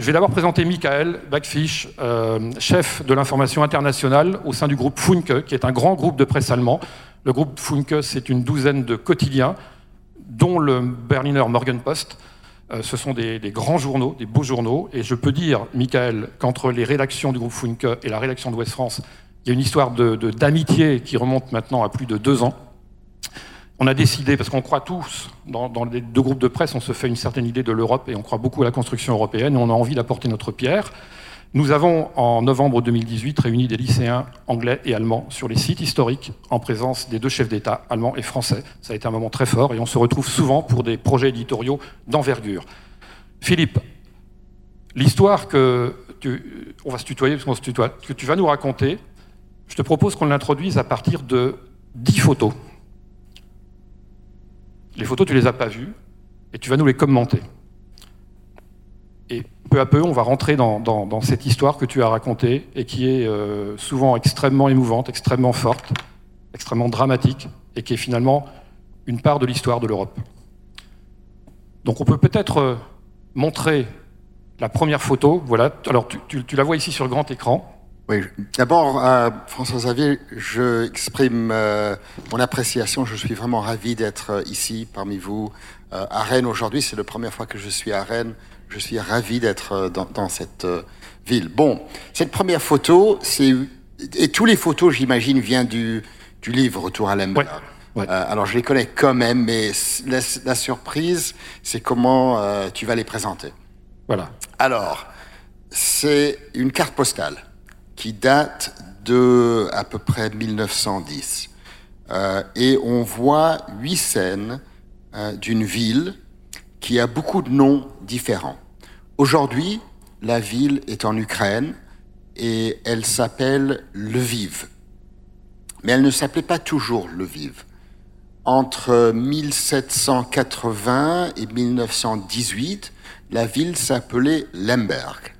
Je vais d'abord présenter Michael Backfish, euh, chef de l'information internationale au sein du groupe Funke, qui est un grand groupe de presse allemand. Le groupe Funke, c'est une douzaine de quotidiens, dont le Berliner Morgenpost. Euh, ce sont des, grands journaux, des beaux journaux. Et je peux dire, Michael, qu'entre les rédactions du groupe Funke et la rédaction d'Ouest France, il y a une histoire d'amitié de, qui remonte maintenant à plus de deux ans. On a décidé, parce qu'on croit tous, dans, les deux groupes de presse, on se fait une certaine idée de l'Europe et on croit beaucoup à la construction européenne et on a envie d'apporter notre pierre. Nous avons, en novembre 2018, réuni des lycéens anglais et allemands sur les sites historiques en présence des deux chefs d'État, allemands et français. Ça a été un moment très fort et on se retrouve souvent pour des projets éditoriaux d'envergure. Philippe, l'histoire que tu, on va se tutoyer parce que tu vas nous raconter, je te propose qu'on l'introduise à partir de dix photos. Les photos, tu les as pas vues, et tu vas nous les commenter. Et peu à peu, on va rentrer dans, cette histoire que tu as racontée, et qui est euh, souvent extrêmement émouvante, extrêmement forte, extrêmement dramatique, et qui est finalement une part de l'histoire de l'Europe. Donc on peut peut-être euh, montrer la première photo. Voilà. Alors tu, tu la vois ici sur le grand écran. Oui, d'abord, euh, François Xavier, je exprime euh, mon appréciation. Je suis vraiment ravi d'être euh, ici parmi vous à Rennes aujourd'hui. C'est la première fois que je suis à Rennes. Je suis ravi d'être dans, cette ville. Bon, cette première photo, c'est et tous les photos, j'imagine, viennent du, du livre Retour à Lemberg. alors je les connais quand même, mais la, la surprise, c'est comment tu vas les présenter. Voilà. Alors, c'est une carte postale qui date de à peu près 1910. Euh, et on voit huit scènes euh, d'une ville qui a beaucoup de noms différents. Aujourd'hui, la ville est en Ukraine et elle s'appelle Lviv. Mais elle ne s'appelait pas toujours Lviv. Entre 1780 et 1918, la ville s'appelait Lemberg.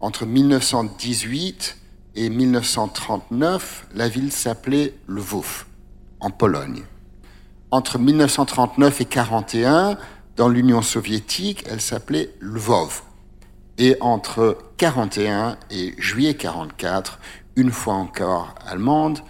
Entre 1918 et 1939, la ville s'appelait Lvov, en Pologne. Entre 1939 et 1941, dans l'Union soviétique, elle s'appelait Lvov. Et entre 1941 et juillet 1944, une fois encore allemande,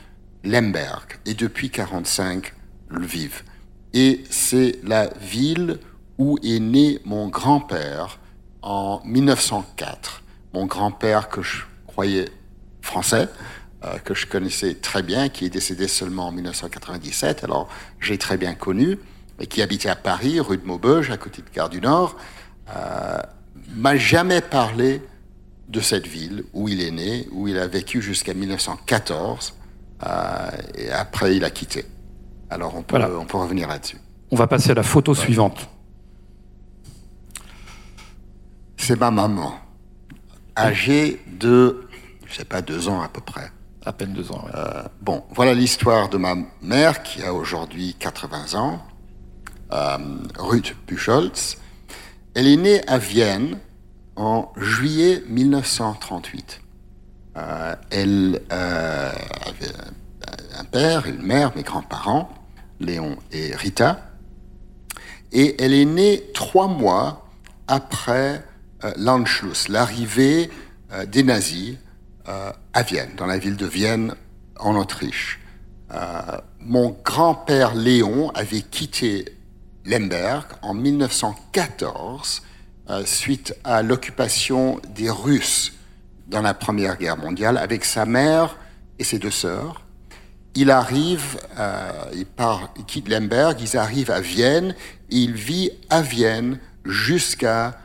Lemberg. Et depuis 1945, Lviv. Et c'est la ville où est né mon grand-père en 1904. Mon grand-père que je croyais français euh, que je connaissais très bien, qui est décédé seulement en 1997, alors j'ai très bien connu, et qui habitait à Paris, rue de Maubeuge, à côté de Gare du Nord, euh, m'a jamais parlé de cette ville où il est né, où il a vécu jusqu'à 1914, euh, et après il a quitté. Alors on peut, on peut revenir là-dessus. On va passer à la photo suivante. C'est ma maman, âgée de je sais pas, deux ans à peu près. À peine deux ans, oui. Euh, bon, voilà l'histoire de ma mère qui a aujourd'hui 80 ans, euh, Ruth Buchholz. Elle est née à Vienne en juillet 1938. Euh, elle avait un père, une mère, mes grands-parents, Léon et Rita. Et elle est née trois mois après l'Anschluss, l'arrivée des nazis à Vienne, dans la ville de Vienne, en Autriche. Euh, mon grand-père Léon avait quitté Lemberg en 1914 euh, suite à l'occupation des Russes dans la Première Guerre mondiale avec sa mère et ses deux sœurs. Il arrive, il quitte Lemberg, ils arrivent à Vienne et il vit à Vienne jusqu'à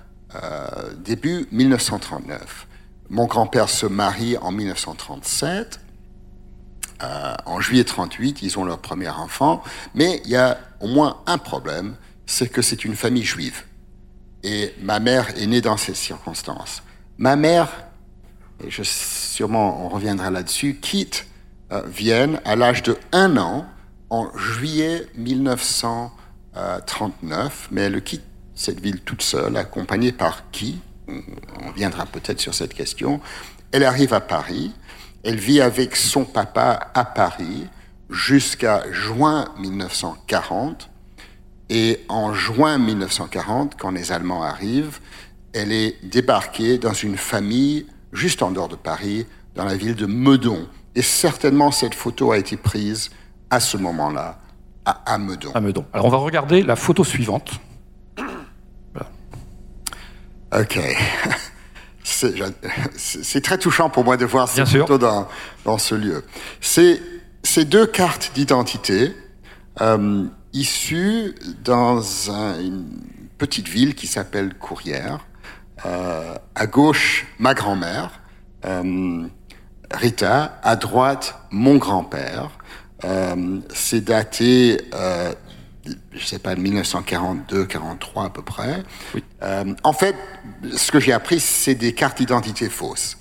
début 1939. Mon grand-père se marie en 1937. Euh, en juillet 38, ils ont leur premier enfant. Mais il y a au moins un problème, c'est que c'est une famille juive. Et ma mère est née dans ces circonstances. Ma mère, et je, sûrement on reviendra là-dessus, quitte euh, Vienne à l'âge de un an en juillet 1939, mais elle quitte cette ville toute seule, accompagnée par qui? On viendra peut-être sur cette question. Elle arrive à Paris, elle vit avec son papa à Paris jusqu'à juin 1940. Et en juin 1940, quand les Allemands arrivent, elle est débarquée dans une famille juste en dehors de Paris, dans la ville de Meudon. Et certainement, cette photo a été prise à ce moment-là, à, Meudon. À Meudon. Alors, on va regarder la photo suivante. Ok. C'est très touchant pour moi de voir cette photo dans, dans, ce lieu. C'est ces deux cartes d'identité euh, issues dans une petite ville qui s'appelle Courrières. Euh, à gauche, ma grand-mère, euh, Rita. À droite, mon grand-père. Euh, c'est daté je sais pas, 1942, 43 à peu près. Euh, en fait, ce que j'ai appris, c'est des cartes d'identité fausses.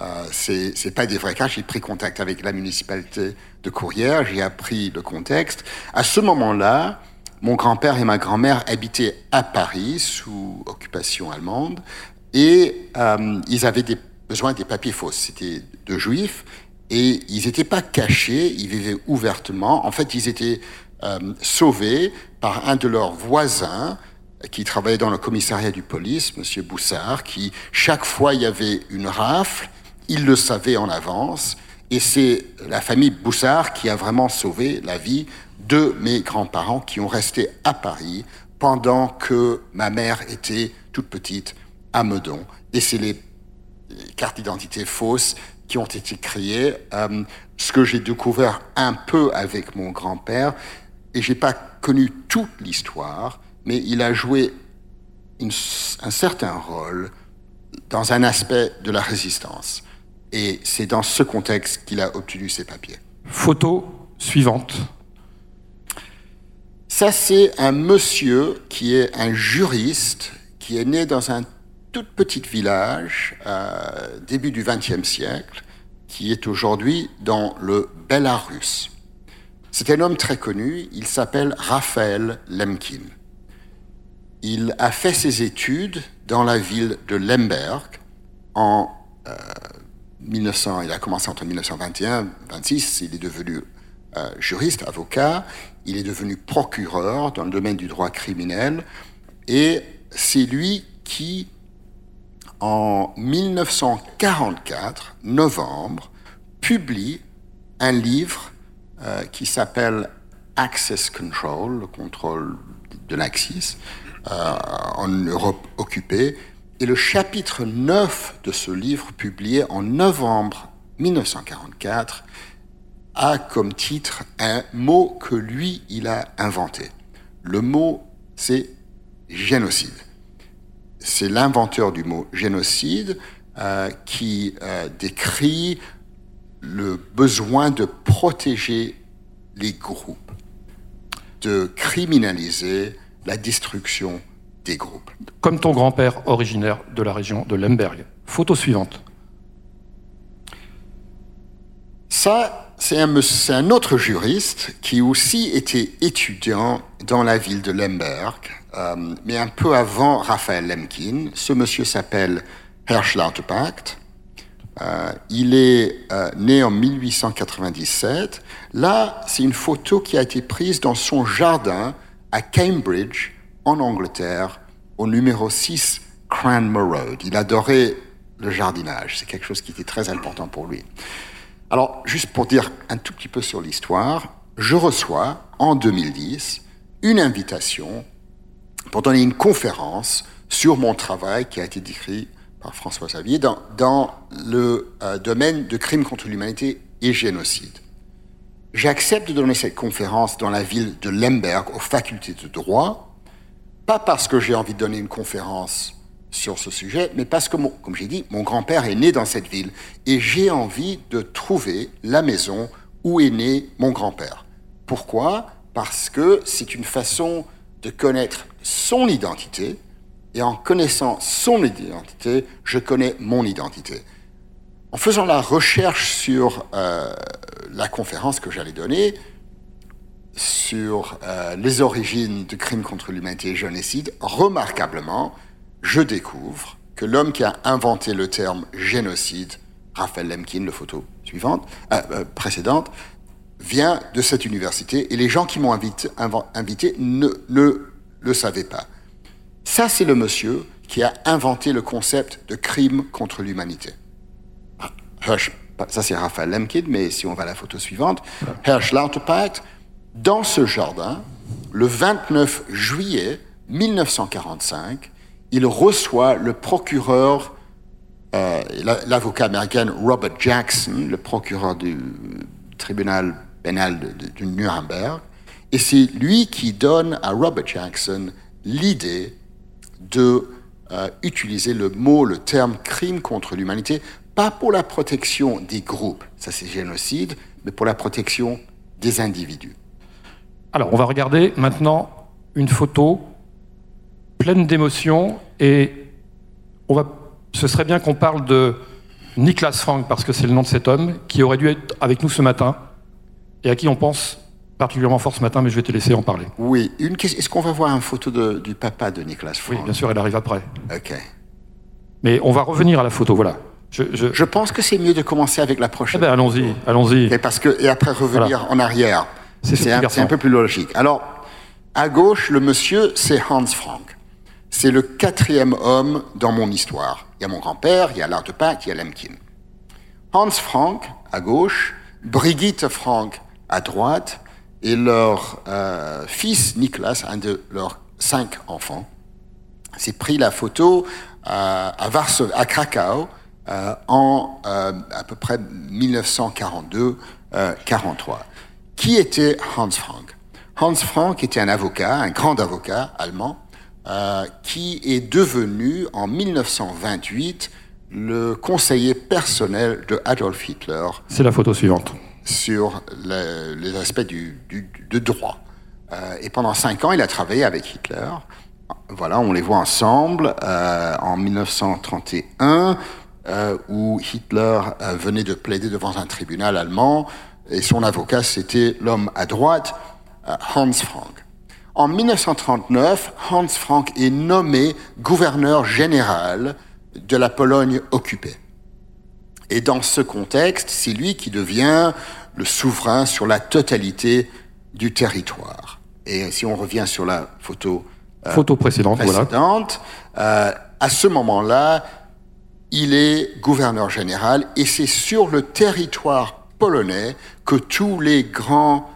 Euh, c'est pas des vraies cartes. J'ai pris contact avec la municipalité de Courrières, j'ai appris le contexte. À ce moment-là, mon grand-père et ma grand-mère habitaient à Paris sous occupation allemande et euh, ils avaient des, besoin des papiers fausses. C'était de juifs et ils n'étaient pas cachés, ils vivaient ouvertement. En fait, ils étaient euh, sauvés par un de leurs voisins qui travaillait dans le commissariat du police, Monsieur Boussard, qui, chaque fois il y avait une rafle, il le savait en avance, et c'est la famille Boussard qui a vraiment sauvé la vie de mes grands-parents qui ont resté à Paris pendant que ma mère était toute petite à Meudon. Et c'est les cartes d'identité fausses qui ont été créées. Euh, ce que j'ai découvert un peu avec mon grand-père, et j'ai pas connu toute l'histoire, mais il a joué un certain rôle dans un aspect de la résistance. Et c'est dans ce contexte qu'il a obtenu ses papiers. Photo suivante. Ça, c'est un monsieur qui est un juriste, qui est né dans un tout petit village, euh, début du XXe siècle, qui est aujourd'hui dans le Belarus. C'est un homme très connu, il s'appelle Raphaël Lemkin. Il a fait ses études dans la ville de Lemberg en 1900, euh, il a commencé entre 1921 et 26, il est devenu euh, juriste, avocat, il est devenu procureur dans le domaine du droit criminel, et c'est lui qui, en 1944, novembre, publie un livre euh, qui s'appelle Access Control, le contrôle de l'Axis, euh, en Europe occupée. Et le chapitre 9 de ce livre, publié en novembre 1944, a comme titre un mot que lui, il a inventé. Le mot, c'est génocide. C'est l'inventeur du mot génocide euh, qui décrit le besoin de protéger les groupes, de criminaliser la destruction des groupes. Comme ton grand-père originaire de la région de Lemberg. Photo suivante. Ça, c'est un, un, autre juriste qui aussi était étudiant dans la ville de Lemberg, euh, mais un peu avant Raphaël Lemkin. Ce monsieur s'appelle Hersch Lauterpacht. Euh, il est euh, né en 1897. Là, c'est une photo qui a été prise dans son jardin à Cambridge, en Angleterre, au numéro 6 Cranmer Road. Il adorait le jardinage. C'est quelque chose qui était très important pour lui. Alors, juste pour dire un tout petit peu sur l'histoire, je reçois en 2010 une invitation pour donner une conférence sur mon travail qui a été décrit par François Xavier dans, le euh, domaine de crimes contre l'humanité et génocide. J'accepte de donner cette conférence dans la ville de Lemberg aux facultés de droit, pas parce que j'ai envie de donner une conférence sur ce sujet, mais parce que, comme j'ai dit, mon grand-père est né dans cette ville et j'ai envie de trouver la maison où est né mon grand-père. Pourquoi? Parce que c'est une façon de connaître son identité, et en connaissant son identité, je connais mon identité. En faisant la recherche sur euh, la conférence que j'allais donner, sur euh, les origines du crime contre l'humanité et génocide, remarquablement, je découvre que l'homme qui a inventé le terme génocide, Raphaël Lemkin, le photo suivante, euh, précédente, vient de cette université et les gens qui m'ont invité, ne, ne le savaient pas. Ça, c'est le monsieur qui a inventé le concept de crime contre l'humanité. Hirsch, ça c'est Raphaël Lemkin, mais si on va à la photo suivante, Hirsch Lauterpacht, dans ce jardin, le 29 juillet 1945, il reçoit le procureur, euh, l'avocat américain Robert Jackson, le procureur du tribunal pénal de, Nuremberg, et c'est lui qui donne à Robert Jackson l'idée de euh, utiliser le mot, le terme crime contre l'humanité, pas pour la protection des groupes, ça c'est génocide, mais pour la protection des individus. Alors, on va regarder maintenant une photo pleine d'émotions et on va, ce serait bien qu'on parle de Niklas Frank, parce que c'est le nom de cet homme, qui aurait dû être avec nous ce matin et à qui on pense particulièrement fort ce matin, mais je vais te laisser en parler. Oui, une Est-ce qu'on va voir une photo du papa de Niklas Frank Oui, bien sûr, elle arrive après. Ok. Mais on va revenir à la photo, voilà. Je, pense que c'est mieux de commencer avec la prochaine. Eh ben, allons-y, allons-y. parce que, et après revenir en arrière. C'est un, peu plus logique. Alors, à gauche, le monsieur, c'est Hans Frank. C'est le quatrième homme dans mon histoire. Il y a mon grand-père, il y a Pâques, il y a Lemkin. Hans Frank, à gauche, Brigitte Frank, à droite, et leur euh, fils, Niklas, un de leurs cinq enfants, s'est pris la photo euh, à, Varsovie, à Krakau euh, en à peu près 1942-43. Qui était Hans Frank? Hans Frank était un avocat, un grand avocat allemand, euh, qui est devenu en 1928 le conseiller personnel de Adolf Hitler. C'est la photo suivante. Sur les aspects du, de droit. Euh, et pendant cinq ans, il a travaillé avec Hitler. Voilà, on les voit ensemble euh, en 1931, où Hitler venait de plaider devant un tribunal allemand et son avocat, c'était l'homme à droite, euh, Hans Frank. En 1939, Hans Frank est nommé gouverneur général de la Pologne occupée. Et dans ce contexte, c'est lui qui devient le souverain sur la totalité du territoire. Et si on revient sur la photo, euh, photo précédente, précédente euh, à ce moment-là, il est gouverneur général et c'est sur le territoire polonais que tous les grands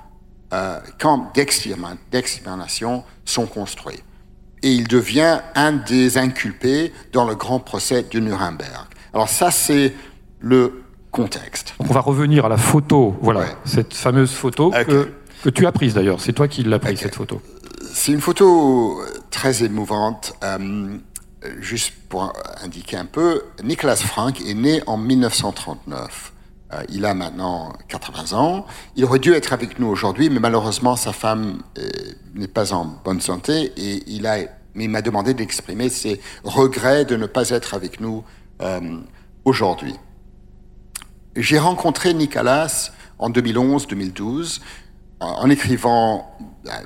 euh, camps d'extermination sont construits. Et il devient un des inculpés dans le grand procès de Nuremberg. Alors ça, c'est le contexte. on va revenir à la photo, voilà, cette fameuse photo que, que, tu as prise d'ailleurs. C'est toi qui l'as prise, cette photo. C'est une photo très émouvante. Euh, juste pour indiquer un peu, Nicolas Frank est né en 1939. Euh, il a maintenant 80 ans. Il aurait dû être avec nous aujourd'hui, mais malheureusement, sa femme euh, n'est pas en bonne santé et il a, il m'a demandé d'exprimer ses regrets de ne pas être avec nous euh, aujourd'hui. J'ai rencontré Nicolas en 2011-2012 en écrivant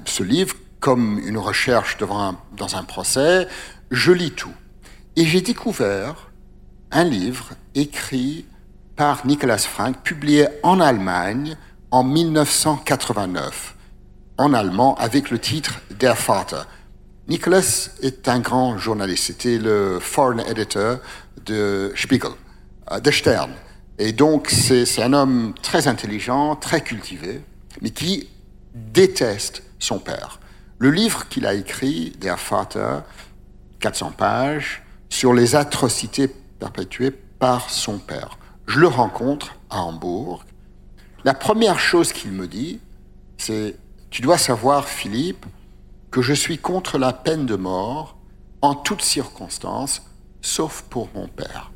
ce livre comme une recherche devant dans un procès. Je lis tout. Et j'ai découvert un livre écrit par Nicolas Frank, publié en Allemagne en 1989, en allemand, avec le titre Der Vater. Nicolas est un grand journaliste, c'était le foreign editor de Spiegel, euh, de Stern. Et donc, c'est un homme très intelligent, très cultivé, mais qui déteste son père. Le livre qu'il a écrit, Der Vater, 400 pages, sur les atrocités perpétuées par son père. Je le rencontre à Hambourg. La première chose qu'il me dit, c'est Tu dois savoir, Philippe, que je suis contre la peine de mort en toutes circonstances, sauf pour mon père.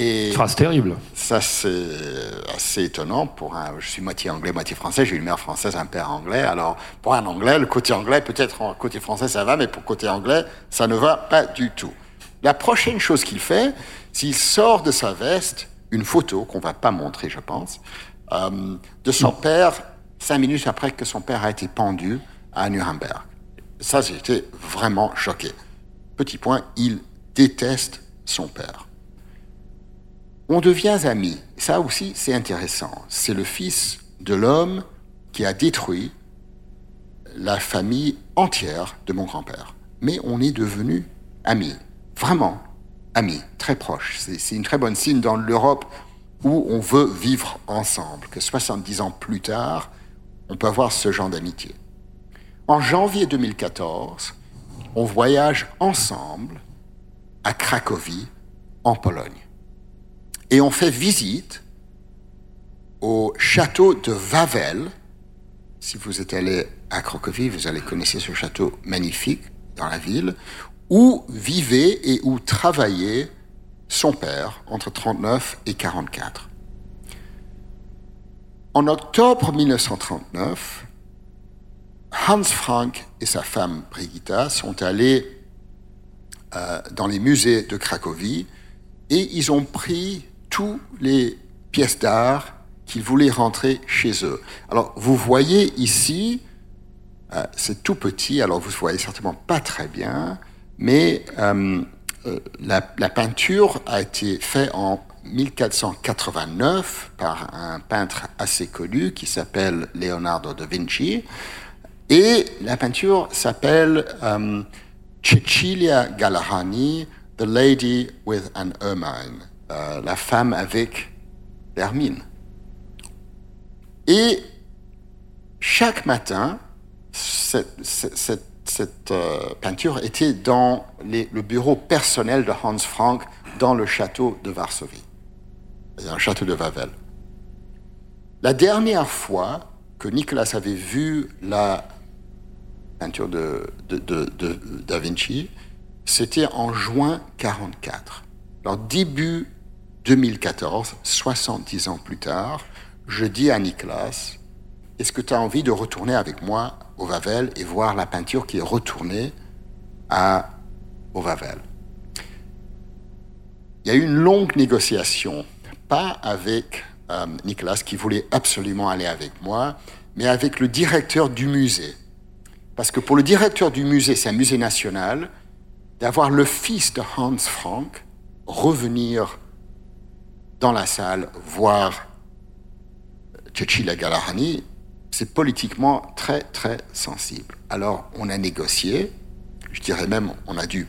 Et Phrase terrible. Ça, c'est assez étonnant. Pour un, je suis moitié anglais, moitié français. J'ai une mère française, un père anglais. Alors, pour un anglais, le côté anglais, peut-être côté français, ça va, mais pour côté anglais, ça ne va pas du tout. La prochaine chose qu'il fait, s'il sort de sa veste une photo, qu'on va pas montrer, je pense, euh, de son père, cinq minutes après que son père a été pendu à Nuremberg. Ça, été vraiment choqué. Petit point, il déteste son père. On devient amis. Ça aussi, c'est intéressant. C'est le fils de l'homme qui a détruit la famille entière de mon grand-père. Mais on est devenu amis, vraiment amis, très proches. C'est une très bonne signe dans l'Europe où on veut vivre ensemble, que 70 ans plus tard, on peut avoir ce genre d'amitié. En janvier 2014, on voyage ensemble à Cracovie, en Pologne. Et on fait visite au château de Wawel. Si vous êtes allé à Cracovie, vous allez connaître ce château magnifique dans la ville, où vivait et où travaillait son père entre 39 et 44. En octobre 1939, Hans Frank et sa femme Brigitta sont allés euh, dans les musées de Cracovie et ils ont pris tous les pièces d'art qu'ils voulaient rentrer chez eux. Alors vous voyez ici, euh, c'est tout petit, alors vous ne voyez certainement pas très bien, mais euh, la, la, peinture a été faite en 1489 par un peintre assez connu qui s'appelle Leonardo da Vinci. Et la peinture s'appelle euh, Cecilia Galahani, The Lady with an Ermine, euh, la femme avec l'hermine. Et chaque matin, cette, euh, peinture était dans le bureau personnel de Hans Frank dans le château de Varsovie un château de Wawel. La dernière fois que Nicolas avait vu la peinture de, Da Vinci, c'était en juin 44. Alors début 2014, 70 ans plus tard, je dis à Nicolas, est-ce que tu as envie de retourner avec moi au Wawel et voir la peinture qui est retournée à, au Wawel Il y a eu une longue négociation pas avec euh, Nicolas qui voulait absolument aller avec moi, mais avec le directeur du musée. Parce que pour le directeur du musée, c'est un musée national, d'avoir le fils de Hans Frank revenir dans la salle voir Cecilia Galahani, c'est politiquement très très sensible. Alors on a négocié, je dirais même on a dû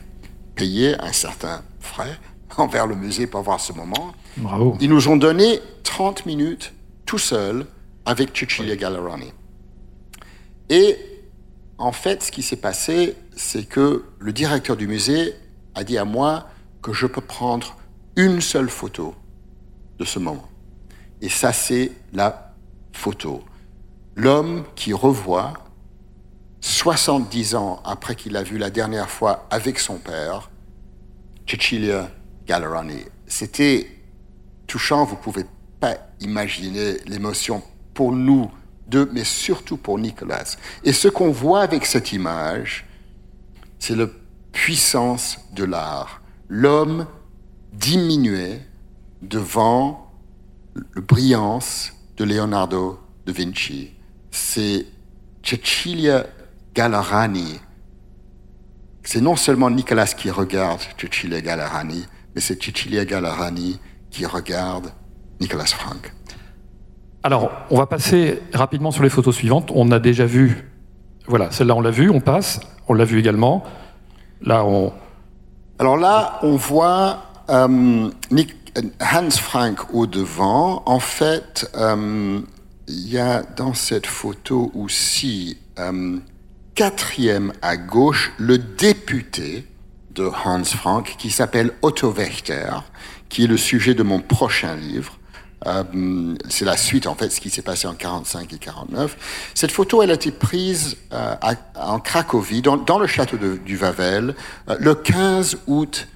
payer un certain frais envers le musée pour voir ce moment. Bravo. Ils nous ont donné 30 minutes tout seuls avec Cecilia Gallerani. Et en fait, ce qui s'est passé, c'est que le directeur du musée a dit à moi que je peux prendre une seule photo ce moment. Et ça, c'est la photo. L'homme qui revoit, 70 ans après qu'il a vu la dernière fois avec son père, Cecilia Gallerani. C'était touchant, vous ne pouvez pas imaginer l'émotion pour nous deux, mais surtout pour Nicolas. Et ce qu'on voit avec cette image, c'est la puissance de l'art. L'homme diminué devant la brillance de Leonardo da Vinci. C'est Cecilia Gallerani. C'est non seulement Nicolas qui regarde Cecilia Gallerani, mais c'est Cecilia Gallerani qui regarde Nicolas Frank. Alors, on va passer rapidement sur les photos suivantes. On a déjà vu, voilà, celle-là on l'a vue, on passe, on l'a vue également. Là, on. Alors là, on voit euh, Hans Frank au devant. En fait, euh, il y a dans cette photo aussi, euh, quatrième à gauche, le député de Hans Frank qui s'appelle Otto Wächter, qui est le sujet de mon prochain livre. Euh, c'est la suite, en fait, ce qui s'est passé en 45 et 49. Cette photo, elle a été prise euh, en Cracovie, dans, le château du euh, le 15 août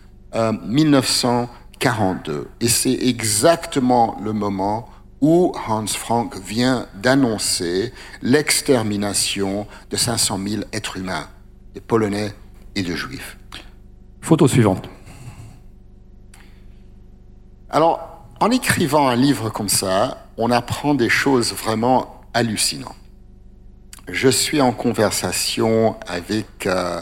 1942. Et c'est exactement le moment où Hans Frank vient d'annoncer l'extermination de 500 000 êtres humains, des Polonais et de Juifs. Photo suivante. Alors, en écrivant un livre comme ça, on apprend des choses vraiment hallucinantes. Je suis en conversation avec euh,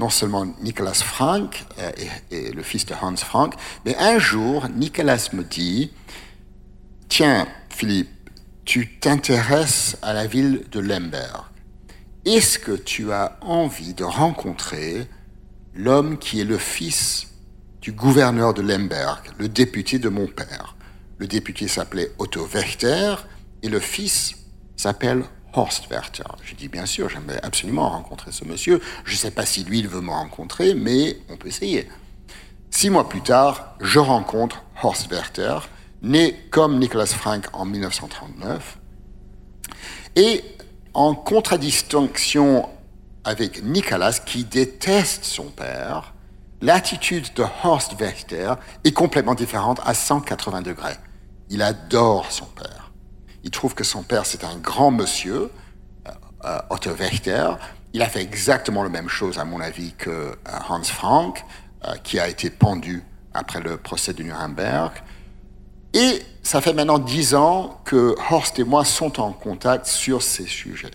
non seulement Nicolas Frank euh, et, le fils de Hans Frank, mais un jour, Nicolas me dit, tiens, Philippe, tu t'intéresses à la ville de Lemberg. Est-ce que tu as envie de rencontrer l'homme qui est le fils du gouverneur de Lemberg, le député de mon père? Le député s'appelait Otto Wächter et le fils s'appelle Horst Werther. J'ai dit bien sûr, j'aimerais absolument rencontrer ce monsieur. Je ne sais pas si lui, il veut me rencontrer, mais on peut essayer. Six mois plus tard, je rencontre Horst Werther, né comme Nicolas Frank en 1939. Et en contradistinction avec Nicolas, qui déteste son père, l'attitude de Horst Werther est complètement différente à 180 degrés. Il adore son père. Il trouve que son père, c'est un grand monsieur, euh, euh, Otto Werther. Il a fait exactement la même chose, à mon avis, que euh, Hans Frank, qui a été pendu après le procès de Nuremberg. Et ça fait maintenant dix ans que Horst et moi sont en contact sur ces sujets.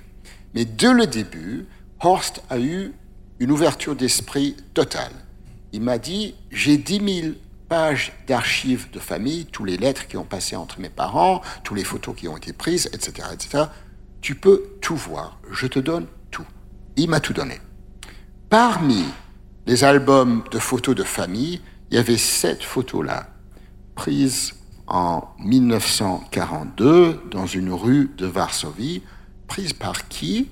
Mais dès le début, Horst a eu une ouverture d'esprit totale. Il m'a dit, j'ai dix mille pages d'archives de famille, tous les lettres qui ont passé entre mes parents, toutes les photos qui ont été prises, etc., etc. Tu peux tout voir. Je te donne tout. Il m'a tout donné. Parmi les albums de photos de famille, il y avait cette photo-là, prise en 1942 dans une rue de Varsovie, prise par qui?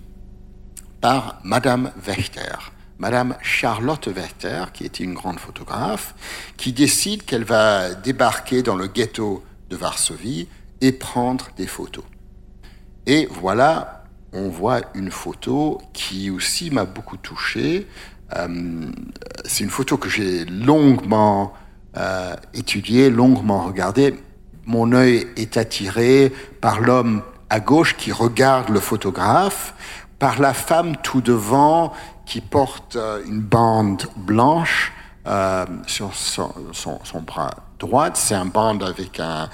Par Madame Wächter. Madame Charlotte Werther, qui était une grande photographe, qui décide qu'elle va débarquer dans le ghetto de Varsovie et prendre des photos. Et voilà, on voit une photo qui aussi m'a beaucoup touché. Euh, c'est une photo que j'ai longuement euh, étudiée, longuement regardée. Mon œil est attiré par l'homme à gauche qui regarde le photographe, par la femme tout devant qui porte euh, une bande blanche euh, sur son, bras droit. C'est un band avec un,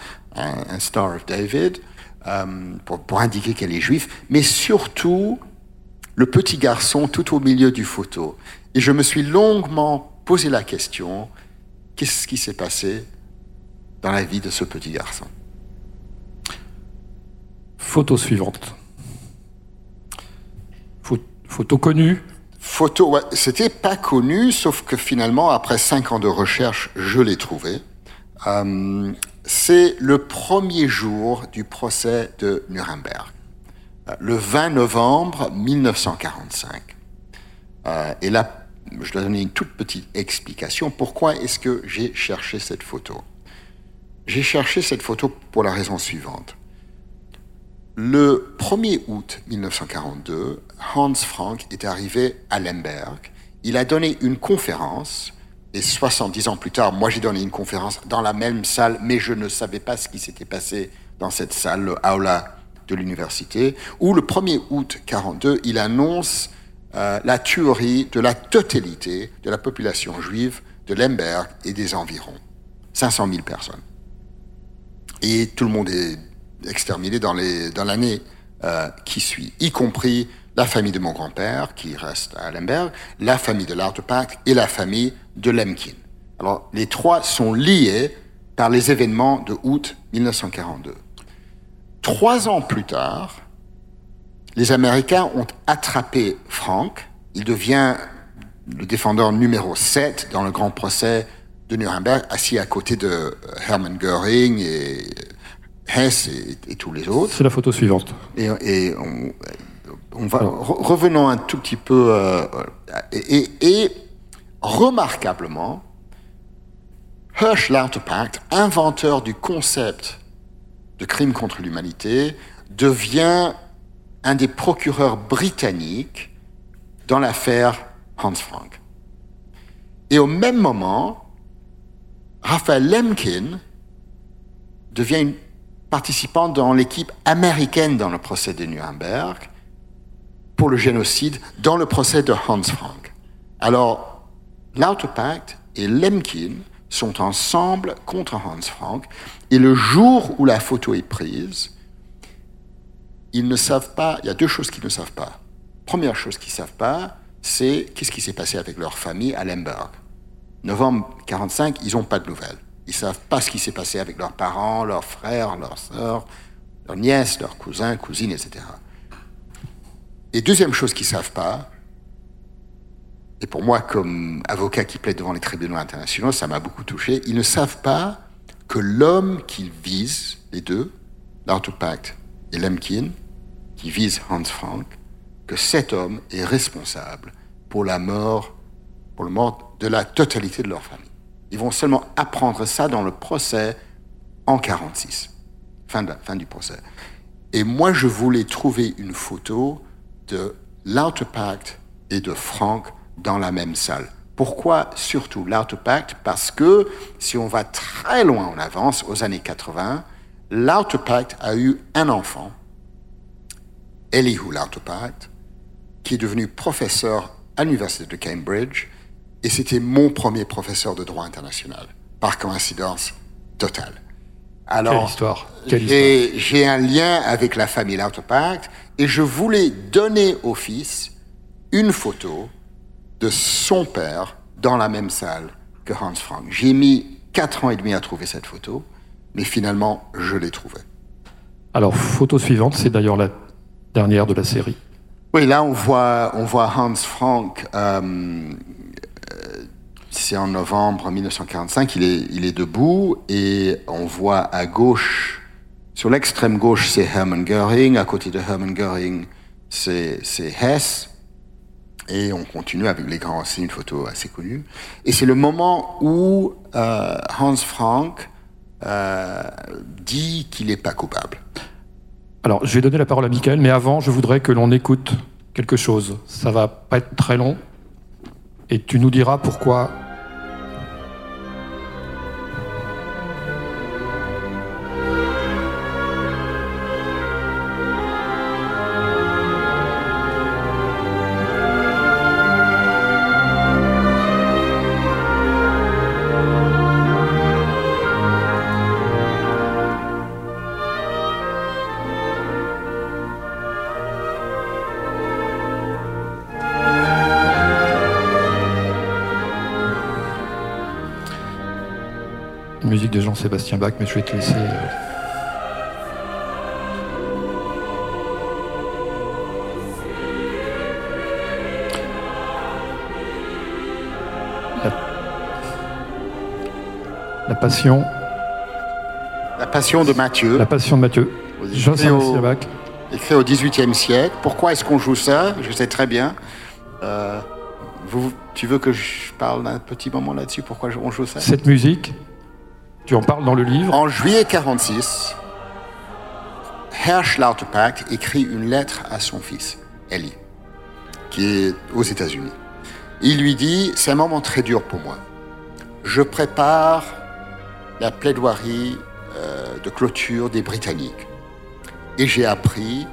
Star of David euh, pour, indiquer qu'elle est juive, mais surtout le petit garçon tout au milieu du photo. Et je me suis longuement posé la question, qu'est-ce qui s'est passé dans la vie de ce petit garçon? Photo suivante. Photo connue, Photo, c'était pas connu, sauf que finalement, après cinq ans de recherche, je l'ai trouvé. Euh, c'est le premier jour du procès de Nuremberg, euh, le 20 novembre 1945. Euh, et là, je dois donner une toute petite explication. Pourquoi est-ce que j'ai cherché cette photo? J'ai cherché cette photo pour la raison suivante. Le 1er août 1942, Hans Frank est arrivé à Lemberg. Il a donné une conférence, et 70 ans plus tard, moi j'ai donné une conférence dans la même salle, mais je ne savais pas ce qui s'était passé dans cette salle, le aula de l'université, où le 1er août 1942, il annonce euh, la tuerie de la totalité de la population juive de Lemberg et des environs. 500 000 personnes. Et tout le monde est exterminés dans l'année euh, qui suit, y compris la famille de mon grand-père, qui reste à Lemberg, la famille de l'Artepack et la famille de Lemkin. Alors, les trois sont liés par les événements de août 1942. Trois ans plus tard, les Américains ont attrapé Frank. Il devient le défendeur numéro 7 dans le grand procès de Nuremberg, assis à côté de Hermann Göring et Hess et, tous les autres. C'est la photo suivante. Et, on, revenons un tout petit peu euh, et, remarquablement, Hirsch Lauterpacht, inventeur du concept de crime contre l'humanité, devient un des procureurs britanniques dans l'affaire Hans Frank. Et au même moment, Raphaël Lemkin devient une participant dans l'équipe américaine dans le procès de Nuremberg pour le génocide dans le procès de Hans Frank. Alors, l'Autopact et Lemkin sont ensemble contre Hans Frank et le jour où la photo est prise, ils ne savent pas, il y a deux choses qu'ils ne savent pas. Première chose qu'ils ne savent pas, c'est qu'est-ce qui s'est passé avec leur famille à Lemberg. Novembre 1945, ils n'ont pas de nouvelles. Ils savent pas ce qui s'est passé avec leurs parents, leurs frères, leurs sœurs, leurs nièces, leurs cousins, cousines, etc. Et deuxième chose qu'ils savent pas, et pour moi, comme avocat qui plaide devant les tribunaux internationaux, ça m'a beaucoup touché, ils ne savent pas que l'homme qu'ils visent, les deux, l'Autopact et Lemkin, qui visent Hans Frank, que cet homme est responsable pour la mort, pour le mort de la totalité de leur famille. Ils vont seulement apprendre ça dans le procès en 46, fin, de, fin du procès. Et moi, je voulais trouver une photo de l'Autopact et de Frank dans la même salle. Pourquoi surtout l'Autopact Parce que si on va très loin en avance, aux années 80, l'Autopact a eu un enfant, Elihu l'Autopact, qui est devenu professeur à l'université de Cambridge, et c'était mon premier professeur de droit international, par coïncidence totale. Alors, Quelle histoire. J'ai un lien avec la famille L'Autopact, et je voulais donner au fils une photo de son père dans la même salle que Hans Frank. J'ai mis quatre ans et demi à trouver cette photo, mais finalement, je l'ai trouvée. Alors, photo suivante, c'est d'ailleurs la dernière de la série. Oui, là, on voit, on voit Hans Frank. Euh, euh, c'est en novembre 1945. Il est, il est debout et on voit à gauche, sur l'extrême gauche, c'est Hermann Göring. À côté de Hermann Göring, c'est Hess. Et on continue avec les grands, c'est une photo assez connue. Et c'est le moment où euh, Hans Frank euh, dit qu'il n'est pas coupable. Alors, je vais donner la parole à Michael, mais avant, je voudrais que l'on écoute quelque chose. Ça va pas être très long, et tu nous diras pourquoi Jean-Sébastien Bach, mais je vais te laisser. Euh, la... passion. La passion de Matthieu. La passion de Matthieu. Jean-Sébastien Bach. Écrit au XVIIIe siècle. Pourquoi est-ce qu'on joue ça? Je sais très bien. Euh, vous, tu veux que je parle d'un petit moment là-dessus? Pourquoi on joue ça? Cette musique, tu en dans le livre En juillet 46, Herr Lauterpacht écrit une lettre à son fils, Ellie, qui est aux États-Unis. Il lui dit C'est un moment très dur pour moi. Je prépare la plaidoirie euh, de clôture des Britanniques. Et j'ai appris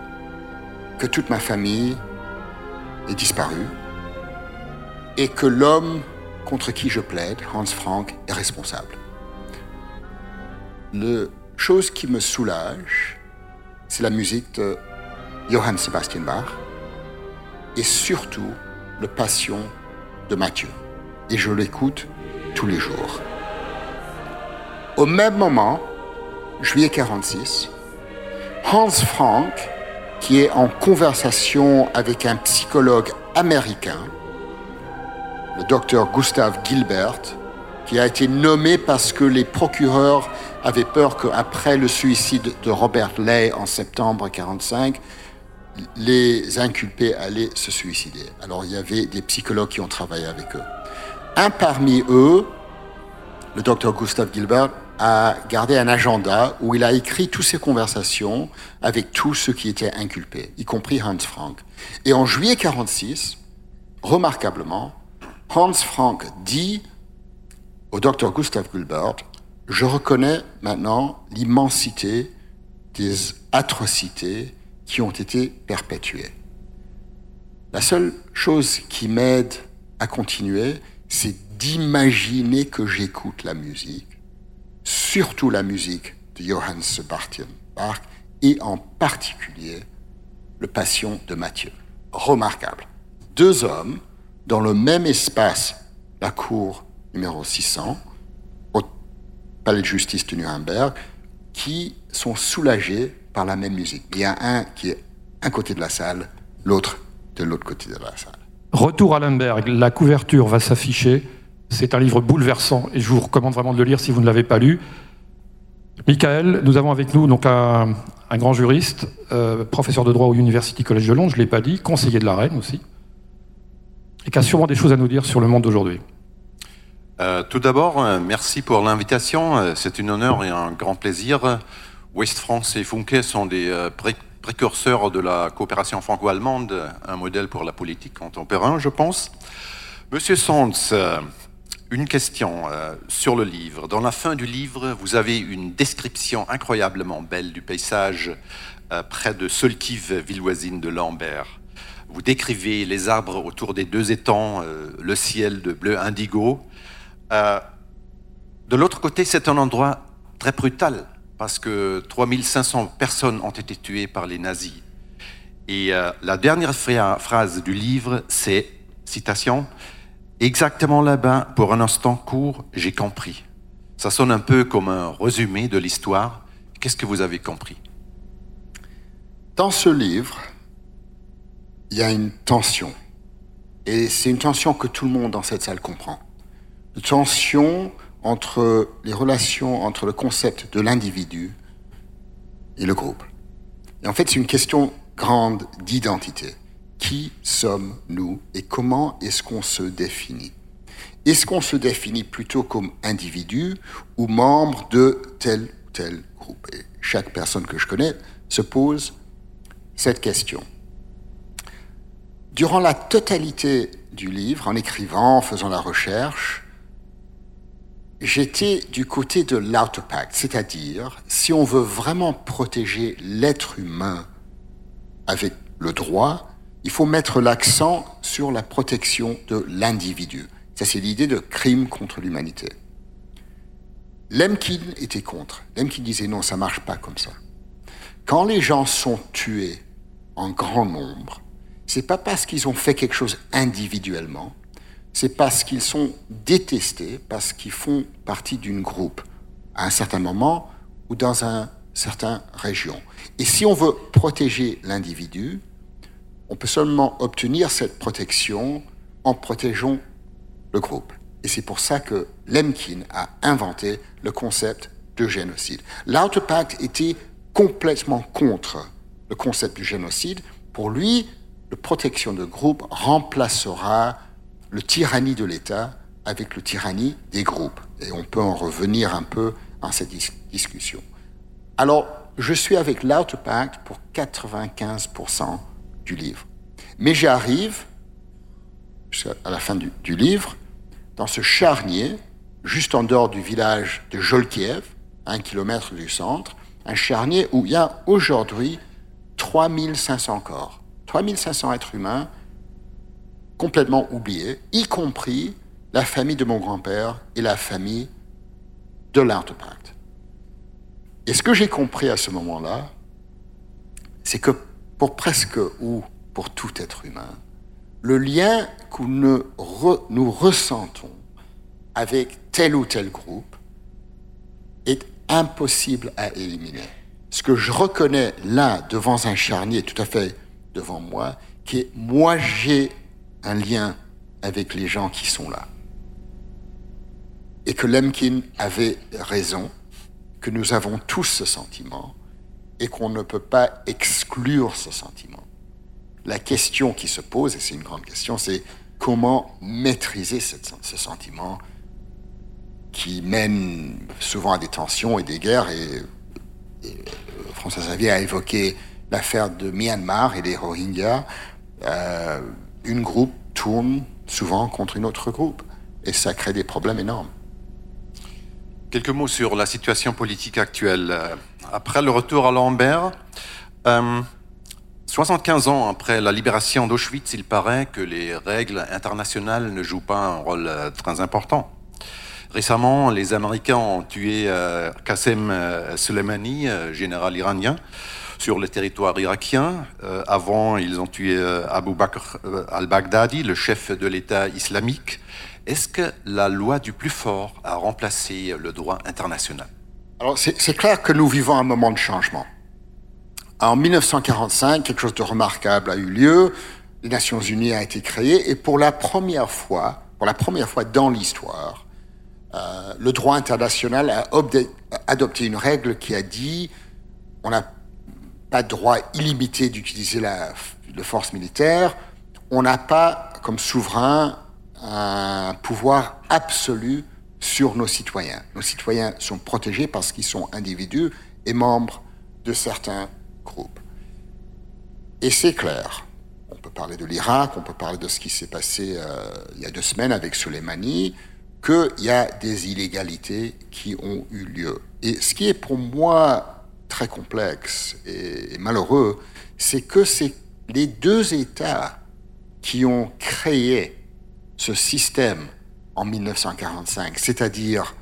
que toute ma famille est disparue et que l'homme contre qui je plaide, Hans Frank, est responsable. La chose qui me soulage, c'est la musique de Johann Sebastian Bach et surtout le Passion de Mathieu. Et je l'écoute tous les jours. Au même moment, juillet 46, Hans Frank, qui est en conversation avec un psychologue américain, le docteur Gustav Gilbert, qui a été nommé parce que les procureurs avaient peur qu'après le suicide de Robert Lay en septembre 1945, les inculpés allaient se suicider. Alors il y avait des psychologues qui ont travaillé avec eux. Un parmi eux, le docteur Gustav Gilbert, a gardé un agenda où il a écrit toutes ses conversations avec tous ceux qui étaient inculpés, y compris Hans Frank. Et en juillet 1946, remarquablement, Hans Frank dit au docteur Gustav Gilbert, je reconnais maintenant l'immensité des atrocités qui ont été perpétuées. La seule chose qui m'aide à continuer, c'est d'imaginer que j'écoute la musique, surtout la musique de Johann Sebastian Bach et en particulier le Passion de Matthieu. Remarquable. Deux hommes dans le même espace, la cour numéro 600, au palais de justice de Nuremberg, qui sont soulagés par la même musique. Il y a un qui est un côté de la salle, l'autre de l'autre côté de la salle. Retour à Lemberg, la couverture va s'afficher. C'est un livre bouleversant et je vous recommande vraiment de le lire si vous ne l'avez pas lu. Michael, nous avons avec nous donc un, grand juriste, euh, professeur de droit au University College de Londres, je ne l'ai pas dit, conseiller de la reine aussi, et qui a sûrement des choses à nous dire sur le monde d'aujourd'hui. Euh, tout d'abord, euh, merci pour l'invitation. C'est un honneur et un grand plaisir. West France et Funke sont des précurseurs de la coopération franco-allemande, un modèle pour la politique contemporaine, je pense. Monsieur Sands, une question euh, sur le livre. Dans la fin du livre, vous avez une description incroyablement belle du paysage euh, près de Solkiv, ville voisine de Lambert. Vous décrivez les arbres autour des deux étangs, euh, le ciel de bleu indigo. De l'autre côté, c'est un endroit très brutal parce que 3500 personnes ont été tuées par les nazis. Et la dernière phrase du livre, c'est, citation, Exactement là-bas, pour un instant court, j'ai compris. Ça sonne un peu comme un résumé de l'histoire. Qu'est-ce que vous avez compris? Dans ce livre, il y a une tension. Et c'est une tension que tout le monde dans cette salle comprend. Tension entre les relations entre le concept de l'individu et le groupe. Et en fait, c'est une question grande d'identité. Qui sommes-nous et comment est-ce qu'on se définit? Est-ce qu'on se définit plutôt comme individu ou membre de tel ou tel groupe? Et chaque personne que je connais se pose cette question. Durant la totalité du livre, en écrivant, en faisant la recherche, j'étais du côté de l'autopact, c'est-à-dire si on veut vraiment protéger l'être humain avec le droit, il faut mettre l'accent sur la protection de l'individu. Ça, c'est l'idée de crime contre l'humanité. Lemkin était contre. Lemkin disait non, ça marche pas comme ça. Quand les gens sont tués en grand nombre, c'est pas parce qu'ils ont fait quelque chose individuellement, c'est parce qu'ils sont détestés, parce qu'ils font partie d'une groupe à un certain moment ou dans une certaine région. Et si on veut protéger l'individu, on peut seulement obtenir cette protection en protégeant le groupe. Et c'est pour ça que Lemkin a inventé le concept de génocide. L'Autopact était complètement contre le concept du génocide. Pour lui, la protection de groupe remplacera le tyrannie de l'État avec le tyrannie des groupes. Et on peut en revenir un peu dans cette discussion. Alors, je suis avec l'Autopact pour 95% du livre. Mais j'arrive, à la fin du, livre, dans ce charnier, juste en dehors du village de Jolkiev, un kilomètre du centre, un charnier où il y a aujourd'hui 3500 corps, 3500 êtres humains complètement oubliés, y compris la famille de mon grand-père et la famille de l'Artepact. Et ce que j'ai compris à ce moment-là, c'est que pour presque ou pour tout être humain, le lien que nous, ressentons avec tel ou tel groupe est impossible à éliminer. Ce que je reconnais là, devant un charnier, tout à fait devant moi, qui est moi j'ai un lien avec les gens qui sont là. Et que Lemkin avait raison, que nous avons tous ce sentiment, et qu'on ne peut pas exclure ce sentiment. La question qui se pose, et c'est une grande question, c'est comment maîtriser ce sentiment qui mène souvent à des tensions et des guerres. Et, François Xavier a évoqué l'affaire de Myanmar et des Rohingyas. Euh, une groupe tourne souvent contre une autre groupe, et ça crée des problèmes énormes. Quelques mots sur la situation politique actuelle. Après le retour à Lambert, 75 euh, ans après la libération d'Auschwitz, il paraît que les règles internationales ne jouent pas un rôle euh, très important. Récemment, les Américains ont tué euh, Qassem Soleimani, général iranien, sur le territoire irakien. avant, ils ont tué Abu Bakr al-Baghdadi, le chef de l'État islamique. Est-ce que la loi du plus fort a remplacé le droit international? Alors c'est clair que nous vivons un moment de changement. En 1945, quelque chose de remarquable a eu lieu. les Nations Unies a été créée et pour la première fois, pour la première fois dans l'histoire, euh, le droit international a adopté une règle qui a dit on n'a pas droit illimité d'utiliser la, la force militaire, on n'a pas comme souverain un pouvoir absolu sur nos citoyens. Nos citoyens sont protégés parce qu'ils sont individus et membres de certains groupes. Et c'est clair. On peut parler de l'Irak, on peut parler de ce qui s'est passé euh, il y a deux semaines avec Soleimani, qu'il y a des illégalités qui ont eu lieu. Et ce qui est pour moi très complexe et malheureux, c'est que c'est les deux États qui ont créé ce système en 1945, c'est-à-dire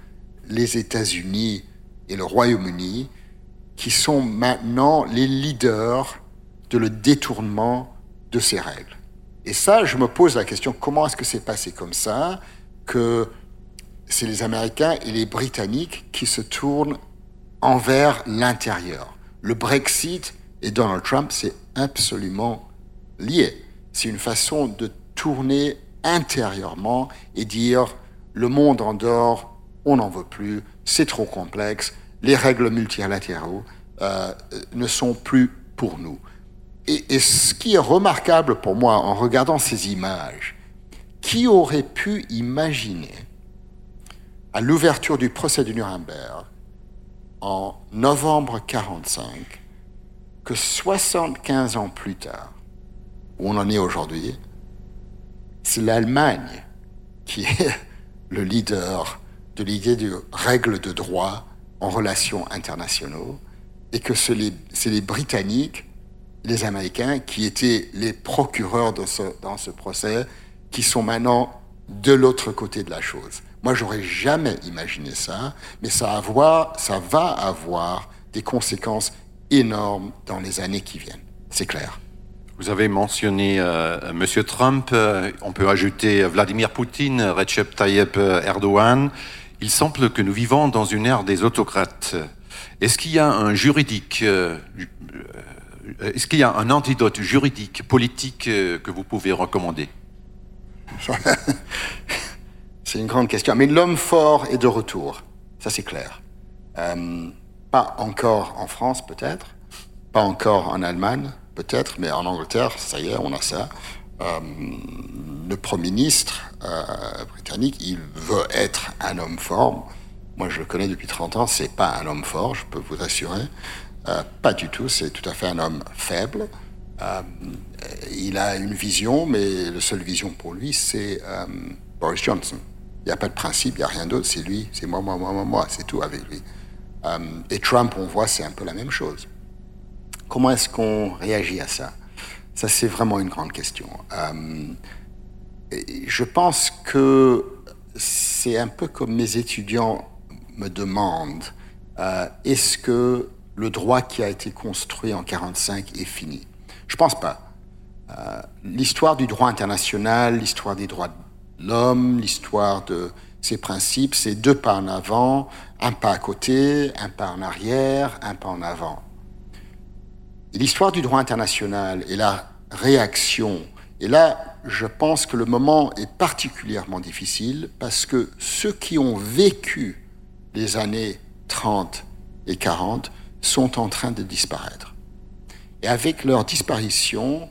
les États-Unis et le Royaume-Uni, qui sont maintenant les leaders de le détournement de ces règles. Et ça, je me pose la question, comment est-ce que c'est passé comme ça, que c'est les Américains et les Britanniques qui se tournent envers l'intérieur. Le Brexit et Donald Trump, c'est absolument lié. C'est une façon de tourner intérieurement et dire le monde en dehors, on n'en veut plus, c'est trop complexe, les règles multilatéraux euh, ne sont plus pour nous. Et, ce qui est remarquable pour moi en regardant ces images, qui aurait pu imaginer à l'ouverture du procès de Nuremberg en novembre 45 que 75 ans plus tard, où on en est aujourd'hui, c'est l'Allemagne qui est le leader de l'idée de règles de droit en relations internationaux et que c'est les, Britanniques, les Américains qui étaient les procureurs dans ce procès qui sont maintenant de l'autre côté de la chose. Moi, j'aurais jamais imaginé ça, mais ça, ça va avoir des conséquences énormes dans les années qui viennent. C'est clair. Vous avez mentionné euh, M. Trump, euh, on peut ajouter Vladimir Poutine, Recep Tayyip Erdogan. Il semble que nous vivons dans une ère des autocrates. Est-ce qu'il y a un juridique, euh, est-ce qu'il y a un antidote juridique, politique que vous pouvez recommander? C'est une grande question. Mais l'homme fort est de retour, ça c'est clair. pas encore en France peut-être, pas encore en Allemagne, peut-être, mais en Angleterre, ça y est, on a ça. Euh, le Premier ministre euh, britannique, il veut être un homme fort. Moi, je le connais depuis 30 ans, c'est pas un homme fort, je peux vous assurer. Euh, pas du tout, c'est tout à fait un homme faible. il a une vision, mais la seule vision pour lui, c'est Boris Johnson. Il n'y a pas de principe, il n'y a rien d'autre, c'est lui, c'est moi, moi, moi, moi, moi, c'est tout avec lui. et Trump, on voit, c'est un peu la même chose. Comment est-ce qu'on réagit à ça? Ça, c'est vraiment une grande question. Euh, je pense que c'est un peu comme mes étudiants me demandent euh, est-ce que le droit qui a été construit en 1945 est fini? Je pense pas. Euh, l'histoire du droit international, l'histoire des droits l'homme, l'histoire de ces principes, c'est deux pas en avant, un pas à côté, un pas en arrière, un pas en avant. L'histoire du droit international et la réaction, et là, je pense que le moment est particulièrement difficile parce que ceux qui ont vécu les années 30 et 40 sont en train de disparaître. Et avec leur disparition,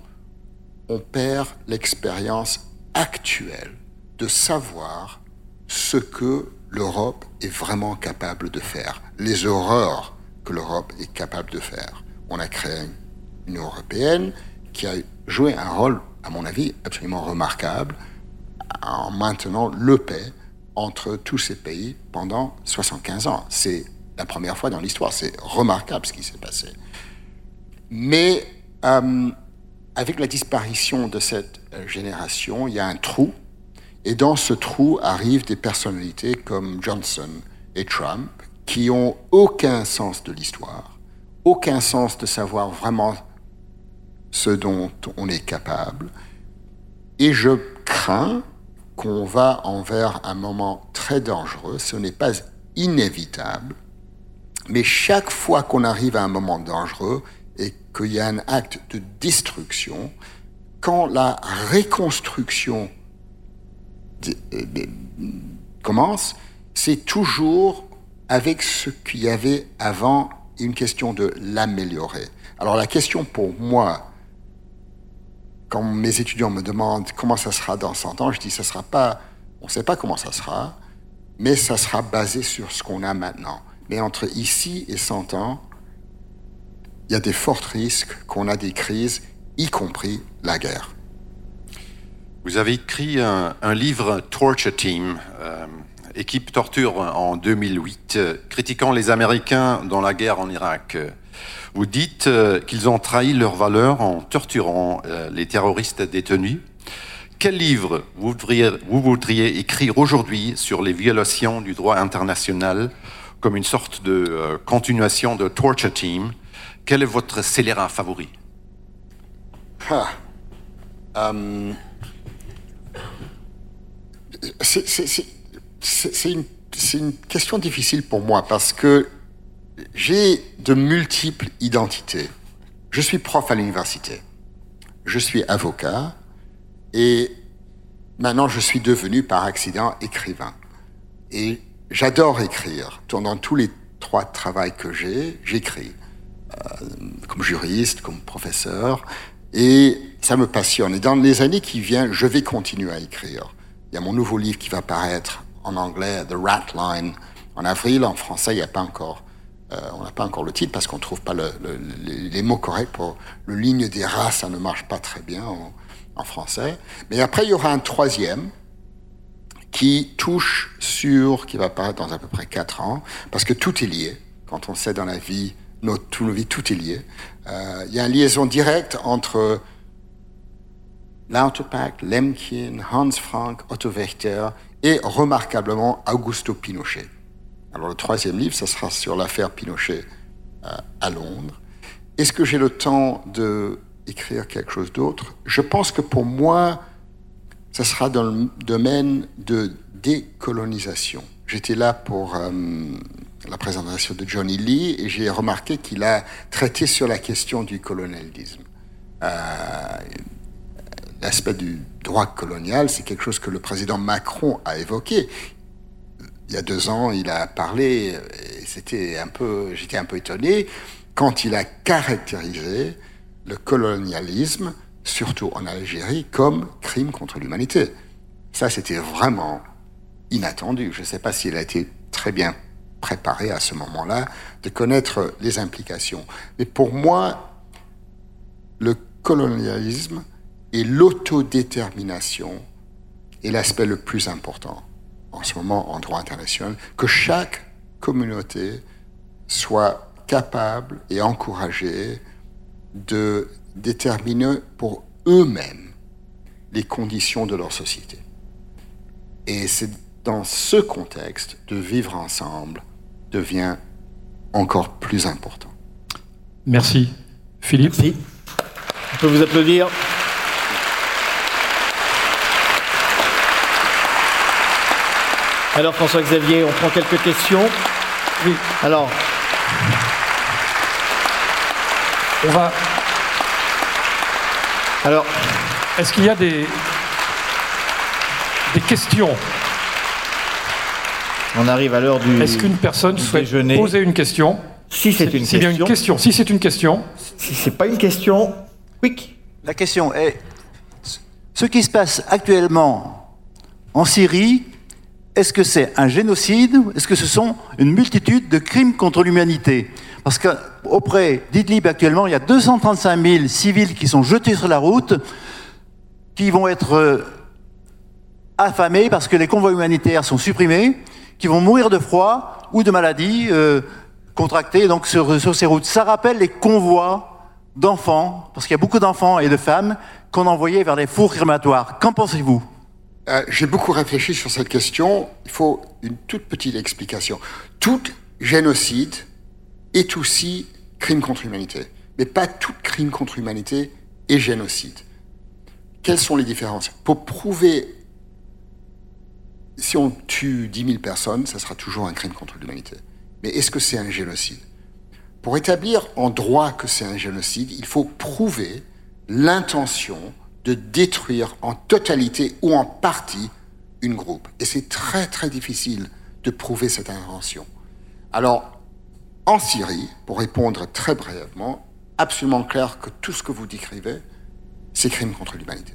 on perd l'expérience actuelle de savoir ce que l'Europe est vraiment capable de faire, les horreurs que l'Europe est capable de faire on a créé une Union européenne qui a joué un rôle, à mon avis, absolument remarquable en maintenant le paix entre tous ces pays pendant 75 ans. C'est la première fois dans l'histoire, c'est remarquable ce qui s'est passé. Mais euh, avec la disparition de cette euh, génération, il y a un trou, et dans ce trou arrivent des personnalités comme Johnson et Trump, qui ont aucun sens de l'histoire, aucun sens de savoir vraiment ce dont on est capable. Et je crains qu'on va envers un moment très dangereux. Ce n'est pas inévitable. Mais chaque fois qu'on arrive à un moment dangereux et qu'il y a un acte de destruction, quand la reconstruction commence, c'est toujours avec ce qu'il y avait avant une question de l'améliorer. Alors la question pour moi, quand mes étudiants me demandent comment ça sera dans 100 ans, je dis ça sera pas, on ne sait pas comment ça sera, mais ça sera basé sur ce qu'on a maintenant. Mais entre ici et 100 ans, il y a des forts risques qu'on a des crises, y compris la guerre. Vous avez écrit un, livre Torture Team, euh, équipe torture en 2008, critiquant les Américains dans la guerre en Irak. Vous dites euh, qu'ils ont trahi leurs valeurs en torturant euh, les terroristes détenus. Quel livre vous voudriez, vous voudriez écrire aujourd'hui sur les violations du droit international comme une sorte de continuation de Torture Team? Quel est votre scélérat favori? Um, C'est une, question difficile pour moi parce que j'ai de multiples identités. Je suis prof à l'université, je suis avocat et maintenant je suis devenu par accident écrivain. Et j'adore écrire. Dans tous les trois travaux que j'ai, j'écris. Euh, comme juriste, comme professeur, et ça me passionne. Et dans les années qui viennent, je vais continuer à écrire. Il y a mon nouveau livre qui va paraître en anglais, The Rat Line, en avril. En français, il a pas encore, euh, on n'a pas encore le titre parce qu'on ne trouve pas le, les mots corrects pour le ligne des rats, ça ne marche pas très bien en, français. Mais après, il y aura un troisième qui touche sur, qui va paraître dans à peu près quatre ans, parce que tout est lié. Quand on sait dans la vie tout, vie, tout est lié. Euh, il y a une liaison directe entre Lauterpacht, Lemkin, Hans Frank, Otto Wächter et remarquablement Augusto Pinochet. Alors le troisième livre, ça sera sur l'affaire Pinochet euh, à Londres. Est-ce que j'ai le temps de écrire quelque chose d'autre? Je pense que pour moi, ça sera dans le domaine de décolonisation. J'étais là pour euh, la présentation de Johnny Lee et j'ai remarqué qu'il a traité sur la question du colonialisme. Euh, l'aspect du droit colonial, c'est quelque chose que le président Macron a évoqué. Il y a deux ans, il a parlé, c'était un peu, j'étais un peu étonné, quand il a caractérisé le colonialisme, surtout en Algérie, comme crime contre l'humanité. Ça, c'était vraiment inattendu. Je ne sais pas s'il a été très bien préparé à ce moment-là, de connaître les implications. Mais pour moi, le colonialisme et l'autodétermination est l'aspect le plus important en ce moment en droit international, que chaque communauté soit capable et encouragée de déterminer pour eux-mêmes les conditions de leur société. Et c'est dans ce contexte de vivre ensemble devient encore plus important. Merci. Philippe Merci. On peut vous applaudir. Alors François-Xavier, on prend quelques questions. Oui. Alors. On va. Alors. Est-ce qu'il y a des, des questions? On arrive à l'heure du. Est-ce qu'une personne souhaite poser une question? Si c'est une, question. une question. Si c'est une question. Si c'est pas une question, quick. La question est ce qui se passe actuellement en Syrie, est-ce que c'est un génocide ou est-ce que ce sont une multitude de crimes contre l'humanité? Parce qu'auprès d'Idlib actuellement, il y a 235 000 civils qui sont jetés sur la route, qui vont être euh, affamés parce que les convois humanitaires sont supprimés qui vont mourir de froid ou de maladies euh, contractées donc sur, ces routes. Ça rappelle les convois d'enfants, parce qu'il y a beaucoup d'enfants et de femmes qu'on envoyait vers les fours crématoires. Qu'en pensez-vous? Euh, J'ai beaucoup réfléchi sur cette question. Il faut une toute petite explication. Tout génocide est aussi crime contre l'humanité. Mais pas tout crime contre l'humanité est génocide. Quelles sont les différences? Pour prouver si on tue 10 000 personnes, ça sera toujours un crime contre l'humanité. Mais est-ce que c'est un génocide? Pour établir en droit que c'est un génocide, il faut prouver l'intention de détruire en totalité ou en partie une groupe. Et c'est très très difficile de prouver cette invention. Alors, en Syrie, pour répondre très brièvement, absolument clair que tout ce que vous décrivez, c'est crime contre l'humanité.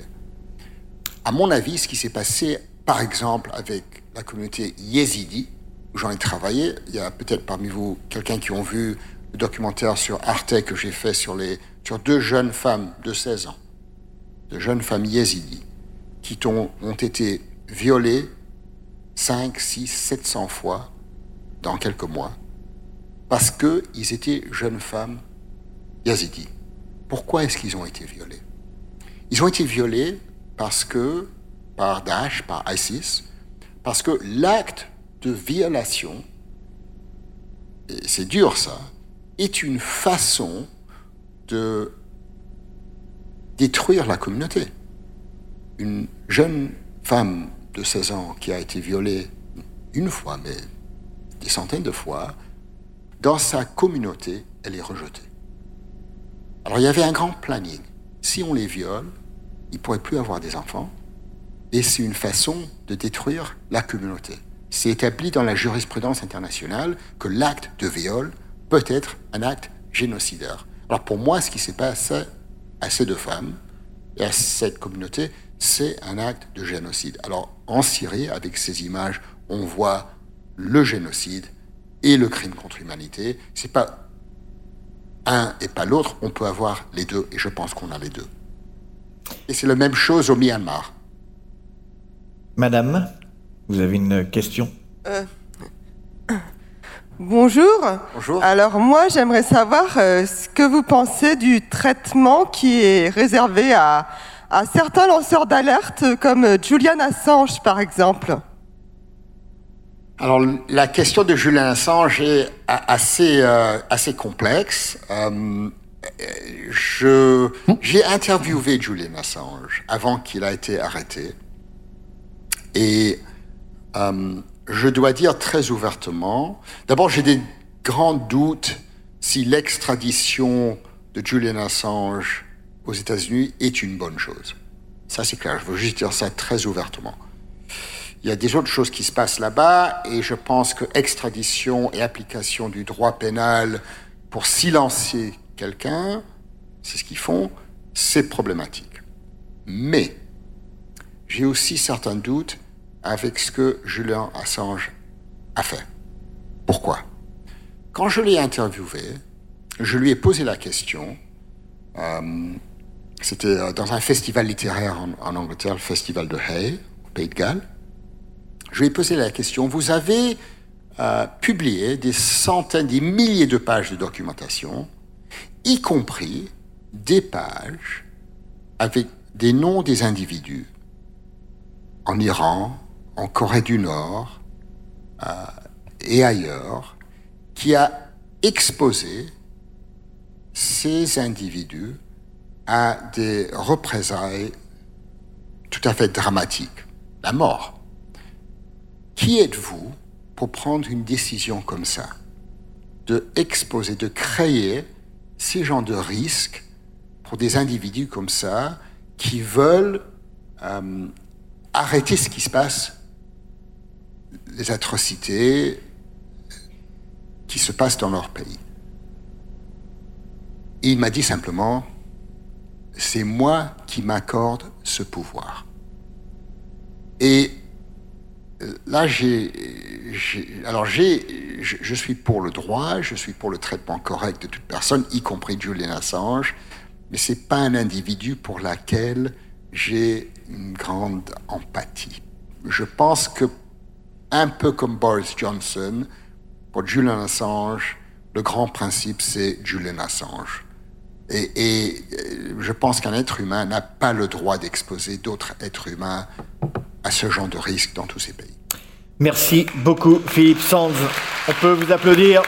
À mon avis, ce qui s'est passé, par exemple, avec la communauté yézidi, où j'en ai travaillé, il y a peut-être parmi vous quelqu'un qui ont vu le documentaire sur Arte que j'ai fait sur, les, sur deux jeunes femmes de 16 ans, de jeunes femmes yézidis, qui ont, été violées 5, 6, 700 fois dans quelques mois, parce qu'ils étaient jeunes femmes yazidis. Pourquoi est-ce qu'ils ont été violés Ils ont été violés parce que, par Daesh, par ISIS, parce que l'acte de violation, et c'est dur ça, est une façon de détruire la communauté. Une jeune femme de 16 ans qui a été violée une fois, mais des centaines de fois, dans sa communauté, elle est rejetée. Alors il y avait un grand planning. Si on les viole, ils ne pourraient plus avoir des enfants, et c'est une façon de détruire la communauté. C'est établi dans la jurisprudence internationale que l'acte de viol peut être un acte génocidaire. Alors pour moi, ce qui s'est passé à ces deux femmes et à cette communauté, c'est un acte de génocide. Alors en Syrie, avec ces images, on voit le génocide et le crime contre l'humanité. C'est pas un et pas l'autre, on peut avoir les deux, et je pense qu'on a les deux. Et c'est la même chose au Myanmar. Madame, vous avez une question? Euh, Bonjour. Bonjour. Alors moi, j'aimerais savoir euh, ce que vous pensez du traitement qui est réservé à, à certains lanceurs d'alerte comme euh, Julian Assange, par exemple. Alors, la question de Julian Assange est assez, euh, assez complexe. Euh, je, j'ai interviewé Julian Assange avant qu'il a été arrêté. Et je dois dire très ouvertement, d'abord j'ai des grands doutes si l'extradition de Julian Assange aux États-Unis est une bonne chose. Ça c'est clair, je veux juste dire ça très ouvertement. Il y a des autres choses qui se passent là-bas et je pense que extradition et application du droit pénal pour silencier quelqu'un, c'est ce qu'ils font, c'est problématique. Mais j'ai aussi certains doutes avec ce que Julian Assange a fait. Pourquoi? Quand je l'ai interviewé, je lui ai posé la question, euh, c'était euh, dans un festival littéraire en, Angleterre, le festival de Hay, au Pays de Galles, je lui ai posé la question, vous avez euh, publié des centaines, des milliers de pages de documentation, y compris des pages avec des noms des individus en Iran, en Corée du Nord euh, et ailleurs, qui a exposé ces individus à des représailles tout à fait dramatiques, la mort. Qui êtes-vous pour prendre une décision comme ça De exposer, de créer ces genres de risques pour des individus comme ça qui veulent euh, arrêter ce qui se passe, les atrocités qui se passent dans leur pays. Il m'a dit simplement, c'est moi qui m'accorde ce pouvoir. Et là, j'ai, alors j'ai, je, je suis pour le droit, je suis pour le traitement correct de toute personne, y compris Julian Assange, mais c'est pas un individu pour laquelle j'ai une grande empathie. Je pense que, un peu comme Boris Johnson, pour Julian Assange, le grand principe, c'est Julian Assange. Et, euh, je pense qu'un être humain n'a pas le droit d'exposer d'autres êtres humains à ce genre de risque dans tous ces pays. Merci beaucoup, Philippe Sands. On peut vous applaudir.